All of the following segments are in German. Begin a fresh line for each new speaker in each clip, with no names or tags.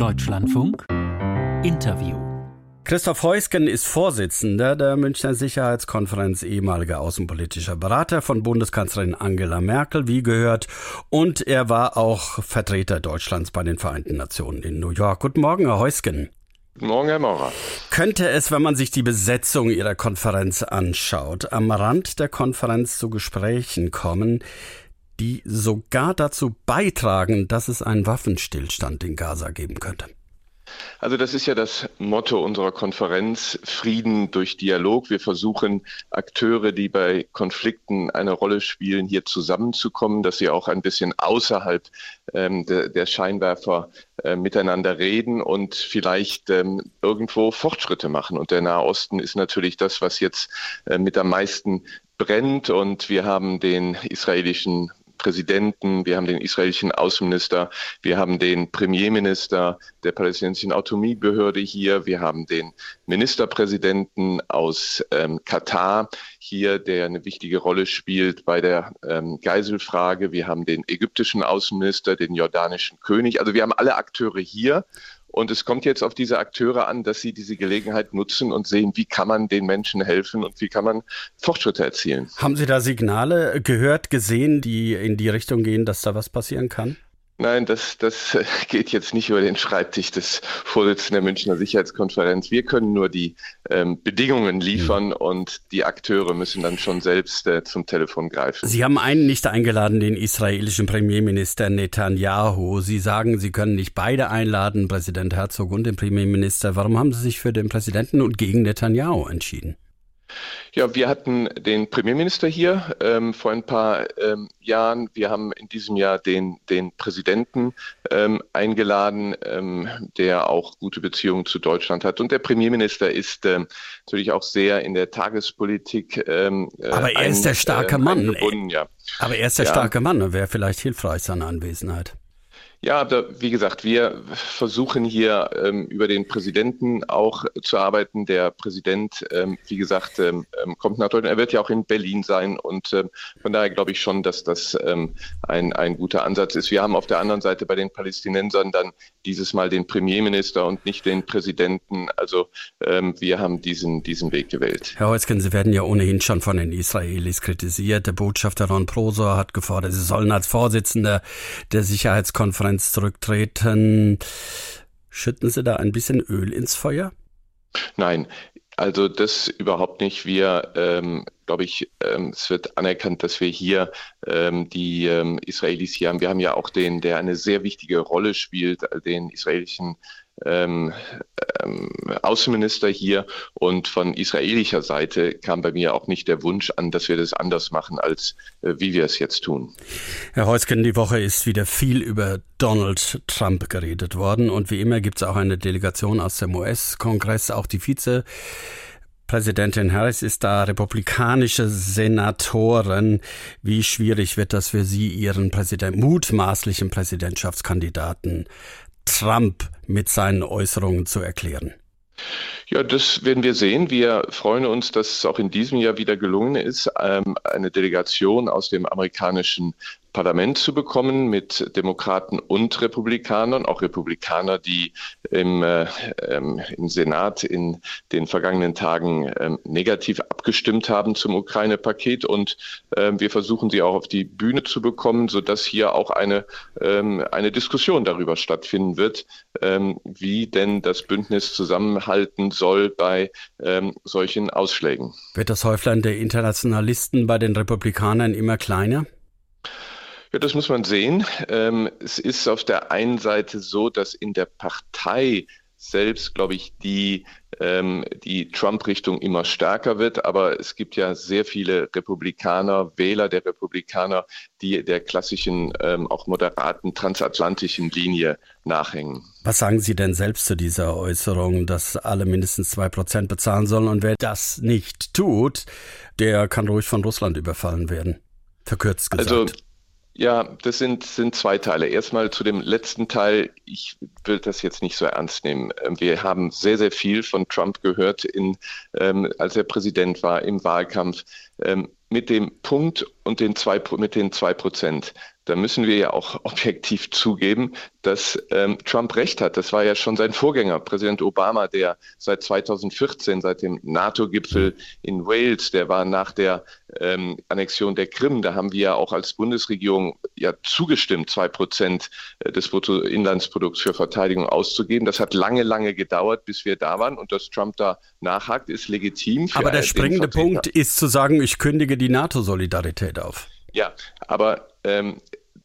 Deutschlandfunk Interview
Christoph Heusgen ist Vorsitzender der Münchner Sicherheitskonferenz, ehemaliger außenpolitischer Berater von Bundeskanzlerin Angela Merkel, wie gehört. Und er war auch Vertreter Deutschlands bei den Vereinten Nationen in New York. Guten Morgen, Herr Heusgen.
Guten Morgen, Herr Maurer.
Könnte es, wenn man sich die Besetzung Ihrer Konferenz anschaut, am Rand der Konferenz zu Gesprächen kommen, die sogar dazu beitragen, dass es einen Waffenstillstand in Gaza geben könnte?
Also das ist ja das Motto unserer Konferenz, Frieden durch Dialog. Wir versuchen Akteure, die bei Konflikten eine Rolle spielen, hier zusammenzukommen, dass sie auch ein bisschen außerhalb ähm, de, der Scheinwerfer äh, miteinander reden und vielleicht ähm, irgendwo Fortschritte machen. Und der Nahe Osten ist natürlich das, was jetzt äh, mit am meisten brennt. Und wir haben den israelischen Präsidenten, wir haben den israelischen Außenminister, wir haben den Premierminister der palästinensischen Autonomiebehörde hier, wir haben den Ministerpräsidenten aus ähm, Katar hier, der eine wichtige Rolle spielt bei der ähm, Geiselfrage. Wir haben den ägyptischen Außenminister, den jordanischen König. Also wir haben alle Akteure hier und es kommt jetzt auf diese Akteure an, dass sie diese Gelegenheit nutzen und sehen, wie kann man den Menschen helfen und wie kann man Fortschritte erzielen.
Haben Sie da Signale gehört, gesehen, die in die Richtung gehen, dass da was passieren kann?
Nein, das, das geht jetzt nicht über den Schreibtisch des Vorsitzenden der Münchner Sicherheitskonferenz. Wir können nur die ähm, Bedingungen liefern mhm. und die Akteure müssen dann schon selbst äh, zum Telefon greifen.
Sie haben einen nicht eingeladen, den israelischen Premierminister Netanyahu. Sie sagen, Sie können nicht beide einladen, Präsident Herzog und den Premierminister. Warum haben Sie sich für den Präsidenten und gegen Netanyahu entschieden?
Ja, wir hatten den Premierminister hier ähm, vor ein paar ähm, Jahren. Wir haben in diesem Jahr den, den Präsidenten ähm, eingeladen, ähm, der auch gute Beziehungen zu Deutschland hat. Und der Premierminister ist ähm, natürlich auch sehr in der Tagespolitik.
Ähm, äh, Aber er ist der starke äh, Mann. Ja. Aber er ist der ja. starke Mann und wäre vielleicht hilfreich seine Anwesenheit.
Ja, da, wie gesagt, wir versuchen hier ähm, über den Präsidenten auch zu arbeiten. Der Präsident, ähm, wie gesagt, ähm, ähm kommt nach Deutschland. Er wird ja auch in Berlin sein und ähm, von daher glaube ich schon, dass das ähm, ein, ein guter Ansatz ist. Wir haben auf der anderen Seite bei den Palästinensern dann dieses Mal den Premierminister und nicht den Präsidenten. Also wir haben diesen, diesen Weg gewählt.
Herr Heusken, Sie werden ja ohnehin schon von den Israelis kritisiert. Der Botschafter Ron Prosor hat gefordert, Sie sollen als Vorsitzender der Sicherheitskonferenz Konferenz zurücktreten. Schütten Sie da ein bisschen Öl ins Feuer?
Nein, also das überhaupt nicht. Wir, ähm, glaube ich, ähm, es wird anerkannt, dass wir hier ähm, die ähm, Israelis hier haben. Wir haben ja auch den, der eine sehr wichtige Rolle spielt, den israelischen ähm, ähm, Außenminister hier und von israelischer Seite kam bei mir auch nicht der Wunsch an, dass wir das anders machen, als äh, wie wir es jetzt tun.
Herr Heusken, die Woche ist wieder viel über Donald Trump geredet worden und wie immer gibt es auch eine Delegation aus dem US-Kongress, auch die Vize Präsidentin Harris ist da republikanische Senatorin. Wie schwierig wird das für Sie, Ihren Präsident, mutmaßlichen Präsidentschaftskandidaten Trump mit seinen Äußerungen zu erklären?
Ja, das werden wir sehen. Wir freuen uns, dass es auch in diesem Jahr wieder gelungen ist, ähm, eine Delegation aus dem amerikanischen Parlament zu bekommen mit Demokraten und Republikanern, auch Republikaner, die im, äh, ähm, im Senat in den vergangenen Tagen ähm, negativ abgestimmt haben zum Ukraine-Paket. Und ähm, wir versuchen sie auch auf die Bühne zu bekommen, sodass hier auch eine, ähm, eine Diskussion darüber stattfinden wird, ähm, wie denn das Bündnis zusammenhalten soll bei solchen Ausschlägen.
Wird das Häuflein der Internationalisten bei den Republikanern immer kleiner?
Ja, das muss man sehen. Ähm, es ist auf der einen Seite so, dass in der Partei selbst, glaube ich, die, ähm, die Trump-Richtung immer stärker wird. Aber es gibt ja sehr viele Republikaner, Wähler der Republikaner, die der klassischen, ähm, auch moderaten transatlantischen Linie nachhängen.
Was sagen Sie denn selbst zu dieser Äußerung, dass alle mindestens zwei Prozent bezahlen sollen? Und wer das nicht tut, der kann ruhig von Russland überfallen werden. Verkürzt gesagt.
Also ja, das sind, sind zwei Teile. Erstmal zu dem letzten Teil. Ich will das jetzt nicht so ernst nehmen. Ähm, wir haben sehr, sehr viel von Trump gehört, in, ähm, als er Präsident war im Wahlkampf. Ähm, mit dem Punkt und den zwei, mit den zwei Prozent da müssen wir ja auch objektiv zugeben, dass ähm, Trump recht hat. Das war ja schon sein Vorgänger, Präsident Obama, der seit 2014, seit dem NATO-Gipfel in Wales, der war nach der ähm, Annexion der Krim, da haben wir ja auch als Bundesregierung ja zugestimmt, zwei Prozent äh, des Bruttoinlandsprodukts für Verteidigung auszugeben. Das hat lange, lange gedauert, bis wir da waren. Und dass Trump da nachhakt, ist legitim.
Aber der springende Punkt ist zu sagen, ich kündige die NATO-Solidarität auf.
Ja, aber ähm,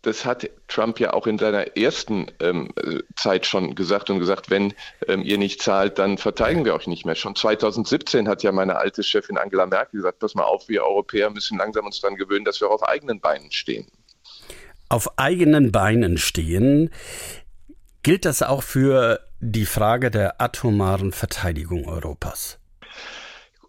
das hat Trump ja auch in seiner ersten ähm, Zeit schon gesagt und gesagt, wenn ähm, ihr nicht zahlt, dann verteidigen wir euch nicht mehr. Schon 2017 hat ja meine alte Chefin Angela Merkel gesagt, pass mal auf, wir Europäer müssen langsam uns daran gewöhnen, dass wir auf eigenen Beinen stehen.
Auf eigenen Beinen stehen. Gilt das auch für die Frage der atomaren Verteidigung Europas?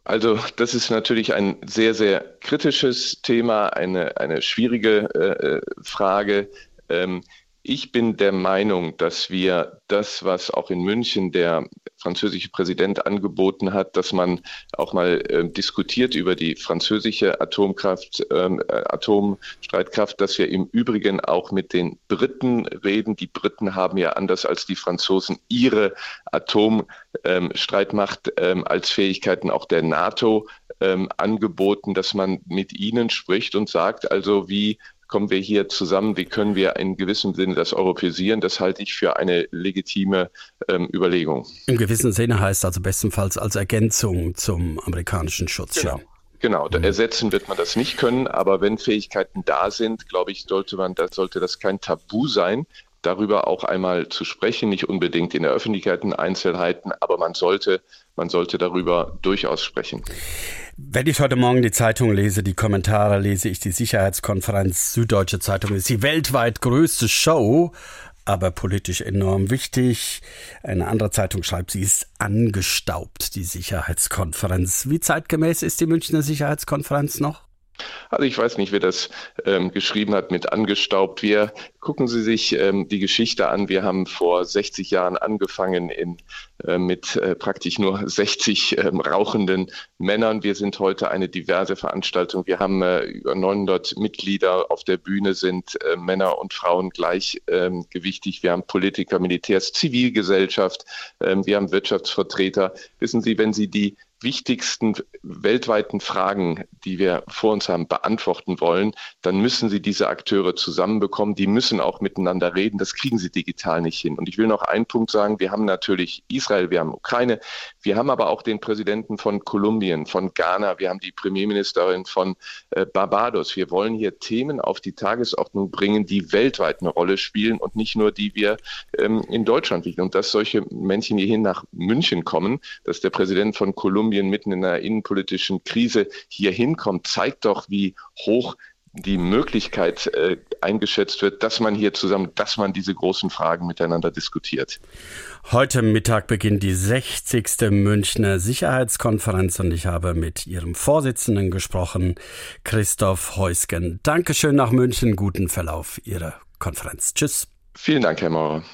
Also das ist natürlich ein sehr, sehr kritisches Thema, eine, eine schwierige äh, äh Frage. Ähm, ich bin der Meinung, dass wir das, was auch in München der französische Präsident angeboten hat, dass man auch mal äh, diskutiert über die französische Atomkraft, ähm, äh, Atomstreitkraft, dass wir im Übrigen auch mit den Briten reden. Die Briten haben ja anders als die Franzosen ihre Atomstreitmacht ähm, als Fähigkeiten auch der NATO ähm, angeboten, dass man mit ihnen spricht und sagt, also wie kommen wir hier zusammen, wie können wir in gewissem Sinne das europäisieren, das halte ich für eine legitime ähm, Überlegung.
Im gewissen Sinne heißt also bestenfalls als Ergänzung zum amerikanischen Schutzschirm.
Genau. Genau, mhm. ersetzen wird man das nicht können, aber wenn Fähigkeiten da sind, glaube ich, sollte man, da sollte das kein Tabu sein, darüber auch einmal zu sprechen, nicht unbedingt in der Öffentlichkeit in Einzelheiten, aber man sollte, man sollte darüber durchaus sprechen.
Wenn ich heute Morgen die Zeitung lese, die Kommentare lese ich, die Sicherheitskonferenz Süddeutsche Zeitung ist die weltweit größte Show, aber politisch enorm wichtig. Eine andere Zeitung schreibt, sie ist angestaubt, die Sicherheitskonferenz. Wie zeitgemäß ist die Münchner Sicherheitskonferenz noch?
Also ich weiß nicht, wer das ähm, geschrieben hat mit angestaubt. Wir gucken Sie sich ähm, die Geschichte an. Wir haben vor 60 Jahren angefangen in, äh, mit äh, praktisch nur 60 ähm, rauchenden Männern. Wir sind heute eine diverse Veranstaltung. Wir haben äh, über 900 Mitglieder auf der Bühne, sind äh, Männer und Frauen gleichgewichtig. Ähm, wir haben Politiker, Militärs, Zivilgesellschaft. Ähm, wir haben Wirtschaftsvertreter. Wissen Sie, wenn Sie die wichtigsten weltweiten Fragen, die wir vor uns haben, beantworten wollen, dann müssen Sie diese Akteure zusammenbekommen. Die müssen auch miteinander reden. Das kriegen Sie digital nicht hin. Und ich will noch einen Punkt sagen. Wir haben natürlich Israel, wir haben Ukraine, wir haben aber auch den Präsidenten von Kolumbien, von Ghana, wir haben die Premierministerin von äh, Barbados. Wir wollen hier Themen auf die Tagesordnung bringen, die weltweit eine Rolle spielen und nicht nur die wir ähm, in Deutschland liegen. Und dass solche Männchen hierhin nach München kommen, dass der Präsident von Kolumbien Kolumbien mitten in einer innenpolitischen Krise hier hinkommt, zeigt doch, wie hoch die Möglichkeit äh, eingeschätzt wird, dass man hier zusammen, dass man diese großen Fragen miteinander diskutiert.
Heute Mittag beginnt die 60. Münchner Sicherheitskonferenz und ich habe mit ihrem Vorsitzenden gesprochen, Christoph Heusgen. Dankeschön nach München, guten Verlauf Ihrer Konferenz. Tschüss.
Vielen Dank, Herr Maurer.